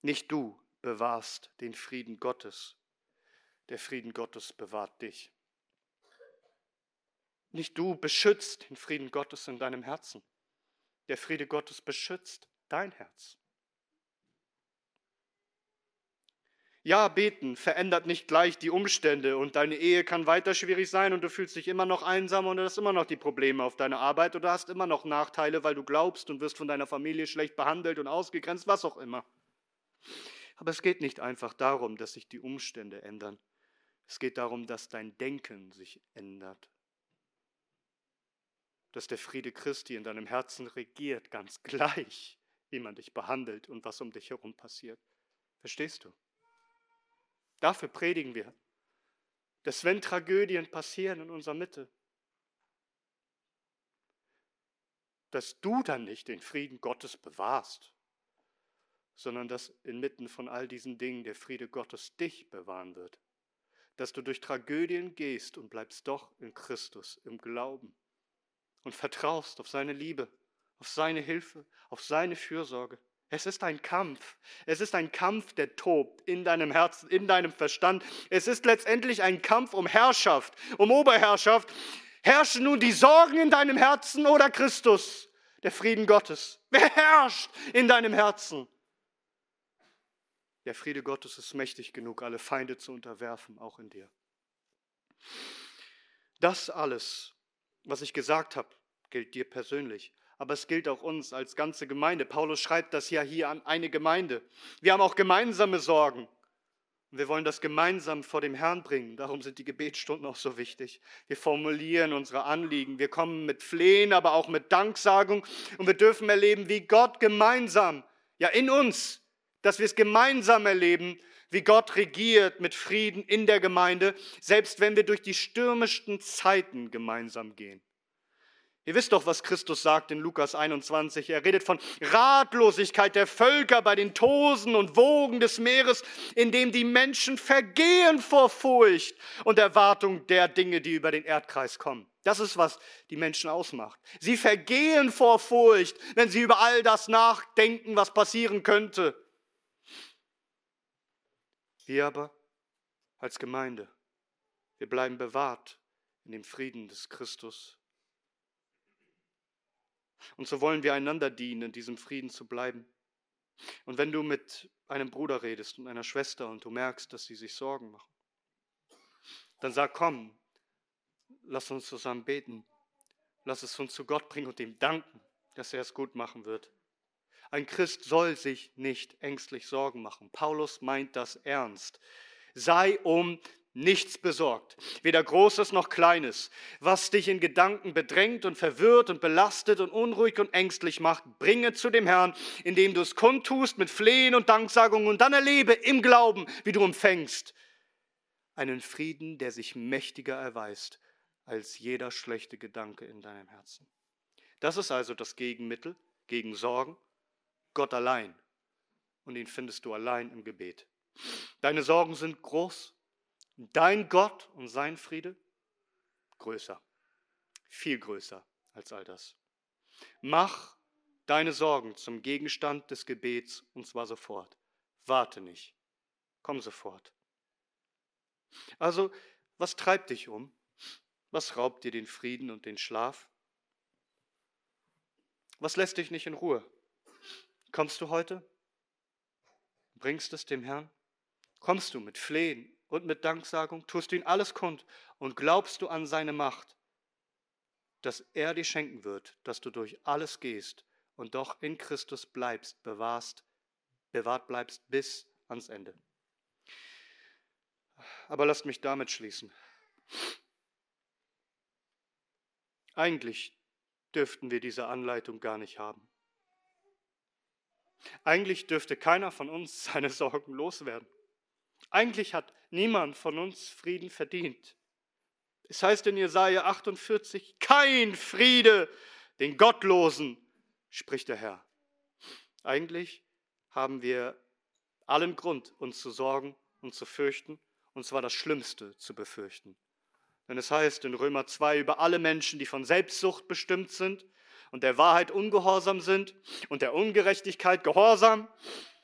Nicht du bewahrst den Frieden Gottes, der Frieden Gottes bewahrt dich. Nicht du beschützt den Frieden Gottes in deinem Herzen, der Friede Gottes beschützt dein Herz. Ja, beten verändert nicht gleich die Umstände und deine Ehe kann weiter schwierig sein und du fühlst dich immer noch einsam und du hast immer noch die Probleme auf deiner Arbeit oder hast immer noch Nachteile, weil du glaubst und wirst von deiner Familie schlecht behandelt und ausgegrenzt, was auch immer. Aber es geht nicht einfach darum, dass sich die Umstände ändern. Es geht darum, dass dein Denken sich ändert. Dass der Friede Christi in deinem Herzen regiert, ganz gleich, wie man dich behandelt und was um dich herum passiert. Verstehst du? Dafür predigen wir. Dass wenn Tragödien passieren in unserer Mitte, dass du dann nicht den Frieden Gottes bewahrst, sondern dass inmitten von all diesen Dingen der Friede Gottes dich bewahren wird. Dass du durch Tragödien gehst und bleibst doch in Christus, im Glauben und vertraust auf seine Liebe, auf seine Hilfe, auf seine Fürsorge. Es ist ein Kampf. Es ist ein Kampf, der tobt in deinem Herzen, in deinem Verstand. Es ist letztendlich ein Kampf um Herrschaft, um Oberherrschaft. Herrschen nun die Sorgen in deinem Herzen oder Christus, der Frieden Gottes? Wer herrscht in deinem Herzen? Der Friede Gottes ist mächtig genug, alle Feinde zu unterwerfen, auch in dir. Das alles, was ich gesagt habe, gilt dir persönlich aber es gilt auch uns als ganze Gemeinde. Paulus schreibt das ja hier an eine Gemeinde. Wir haben auch gemeinsame Sorgen. Wir wollen das gemeinsam vor dem Herrn bringen. Darum sind die Gebetsstunden auch so wichtig. Wir formulieren unsere Anliegen. Wir kommen mit Flehen, aber auch mit Danksagung. Und wir dürfen erleben, wie Gott gemeinsam, ja in uns, dass wir es gemeinsam erleben, wie Gott regiert mit Frieden in der Gemeinde, selbst wenn wir durch die stürmischsten Zeiten gemeinsam gehen. Ihr wisst doch, was Christus sagt in Lukas 21. Er redet von Ratlosigkeit der Völker bei den Tosen und Wogen des Meeres, in dem die Menschen vergehen vor Furcht und Erwartung der Dinge, die über den Erdkreis kommen. Das ist, was die Menschen ausmacht. Sie vergehen vor Furcht, wenn sie über all das nachdenken, was passieren könnte. Wir aber als Gemeinde, wir bleiben bewahrt in dem Frieden des Christus und so wollen wir einander dienen, in diesem Frieden zu bleiben. Und wenn du mit einem Bruder redest und einer Schwester und du merkst, dass sie sich Sorgen machen, dann sag, komm, lass uns zusammen beten. Lass es uns zu Gott bringen und ihm danken, dass er es gut machen wird. Ein Christ soll sich nicht ängstlich Sorgen machen. Paulus meint das ernst. Sei um nichts besorgt, weder Großes noch Kleines. Was dich in Gedanken bedrängt und verwirrt und belastet und unruhig und ängstlich macht, bringe zu dem Herrn, indem du es kundtust mit Flehen und Danksagung und dann erlebe im Glauben, wie du empfängst. Einen Frieden, der sich mächtiger erweist als jeder schlechte Gedanke in deinem Herzen. Das ist also das Gegenmittel gegen Sorgen, Gott allein. Und ihn findest du allein im Gebet. Deine Sorgen sind groß, Dein Gott und sein Friede größer, viel größer als all das. Mach deine Sorgen zum Gegenstand des Gebets und zwar sofort. Warte nicht, komm sofort. Also, was treibt dich um? Was raubt dir den Frieden und den Schlaf? Was lässt dich nicht in Ruhe? Kommst du heute? Bringst es dem Herrn? Kommst du mit Flehen und mit Danksagung, tust du ihm alles kund und glaubst du an seine Macht, dass er dir schenken wird, dass du durch alles gehst und doch in Christus bleibst, bewahrst, bewahrt bleibst bis ans Ende. Aber lasst mich damit schließen. Eigentlich dürften wir diese Anleitung gar nicht haben. Eigentlich dürfte keiner von uns seine Sorgen loswerden. Eigentlich hat niemand von uns Frieden verdient. Es heißt in Jesaja 48, kein Friede den Gottlosen, spricht der Herr. Eigentlich haben wir allen Grund, uns zu sorgen und zu fürchten, und zwar das Schlimmste zu befürchten. Denn es heißt in Römer 2 über alle Menschen, die von Selbstsucht bestimmt sind und der Wahrheit ungehorsam sind und der Ungerechtigkeit gehorsam,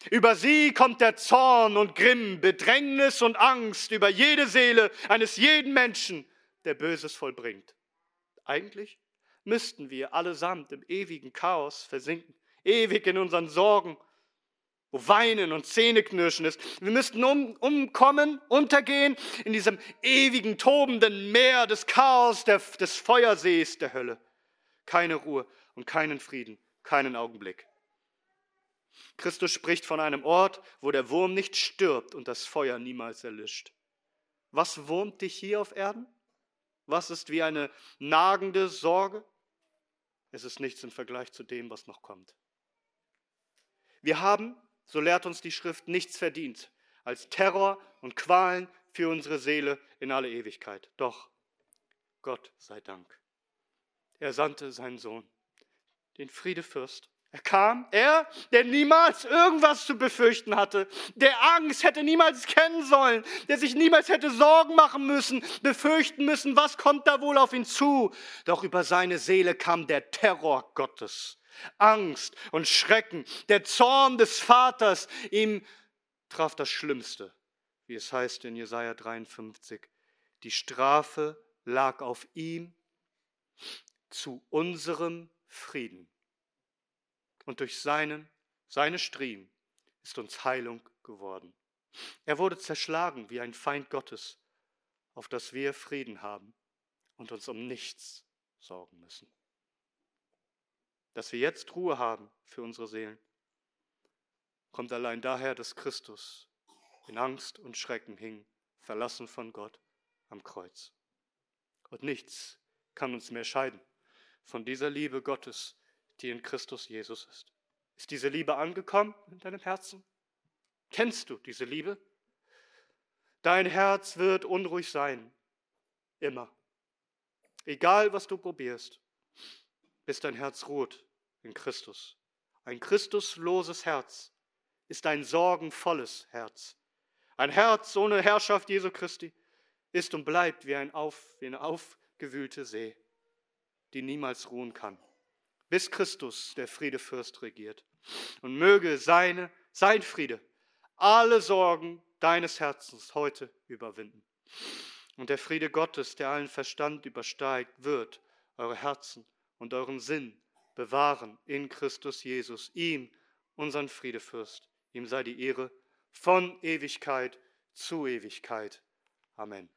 über sie kommt der Zorn und Grimm, Bedrängnis und Angst über jede Seele eines jeden Menschen, der Böses vollbringt. Eigentlich müssten wir allesamt im ewigen Chaos versinken, ewig in unseren Sorgen, wo Weinen und Zähneknirschen ist. Wir müssten um, umkommen, untergehen in diesem ewigen, tobenden Meer des Chaos, der, des Feuersees der Hölle. Keine Ruhe und keinen Frieden, keinen Augenblick. Christus spricht von einem Ort, wo der Wurm nicht stirbt und das Feuer niemals erlischt. Was wurmt dich hier auf Erden? Was ist wie eine nagende Sorge? Es ist nichts im Vergleich zu dem, was noch kommt. Wir haben, so lehrt uns die Schrift, nichts verdient als Terror und Qualen für unsere Seele in alle Ewigkeit. Doch, Gott sei Dank. Er sandte seinen Sohn, den Friedefürst, er kam, er, der niemals irgendwas zu befürchten hatte, der Angst hätte niemals kennen sollen, der sich niemals hätte Sorgen machen müssen, befürchten müssen, was kommt da wohl auf ihn zu. Doch über seine Seele kam der Terror Gottes, Angst und Schrecken, der Zorn des Vaters. Ihm traf das Schlimmste, wie es heißt in Jesaja 53. Die Strafe lag auf ihm zu unserem Frieden und durch seinen, seine Striemen ist uns Heilung geworden. Er wurde zerschlagen wie ein Feind Gottes, auf das wir Frieden haben und uns um nichts sorgen müssen. Dass wir jetzt Ruhe haben für unsere Seelen, kommt allein daher, dass Christus in Angst und Schrecken hing, verlassen von Gott am Kreuz. Und nichts kann uns mehr scheiden von dieser Liebe Gottes, die in Christus Jesus ist. Ist diese Liebe angekommen in deinem Herzen? Kennst du diese Liebe? Dein Herz wird unruhig sein, immer. Egal, was du probierst, bis dein Herz ruht in Christus. Ein Christusloses Herz ist ein sorgenvolles Herz. Ein Herz ohne Herrschaft Jesu Christi ist und bleibt wie, ein auf, wie eine aufgewühlte See, die niemals ruhen kann bis Christus, der Friedefürst, regiert. Und möge seine, sein Friede alle Sorgen deines Herzens heute überwinden. Und der Friede Gottes, der allen Verstand übersteigt, wird eure Herzen und euren Sinn bewahren in Christus Jesus, ihm, unseren Friedefürst. Ihm sei die Ehre von Ewigkeit zu Ewigkeit. Amen.